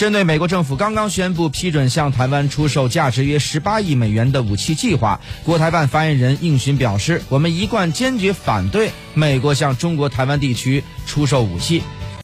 针对美国政府刚刚宣布批准向台湾出售价值约十八亿美元的武器计划，国台办发言人应询表示，我们一贯坚决反对美国向中国台湾地区出售武器。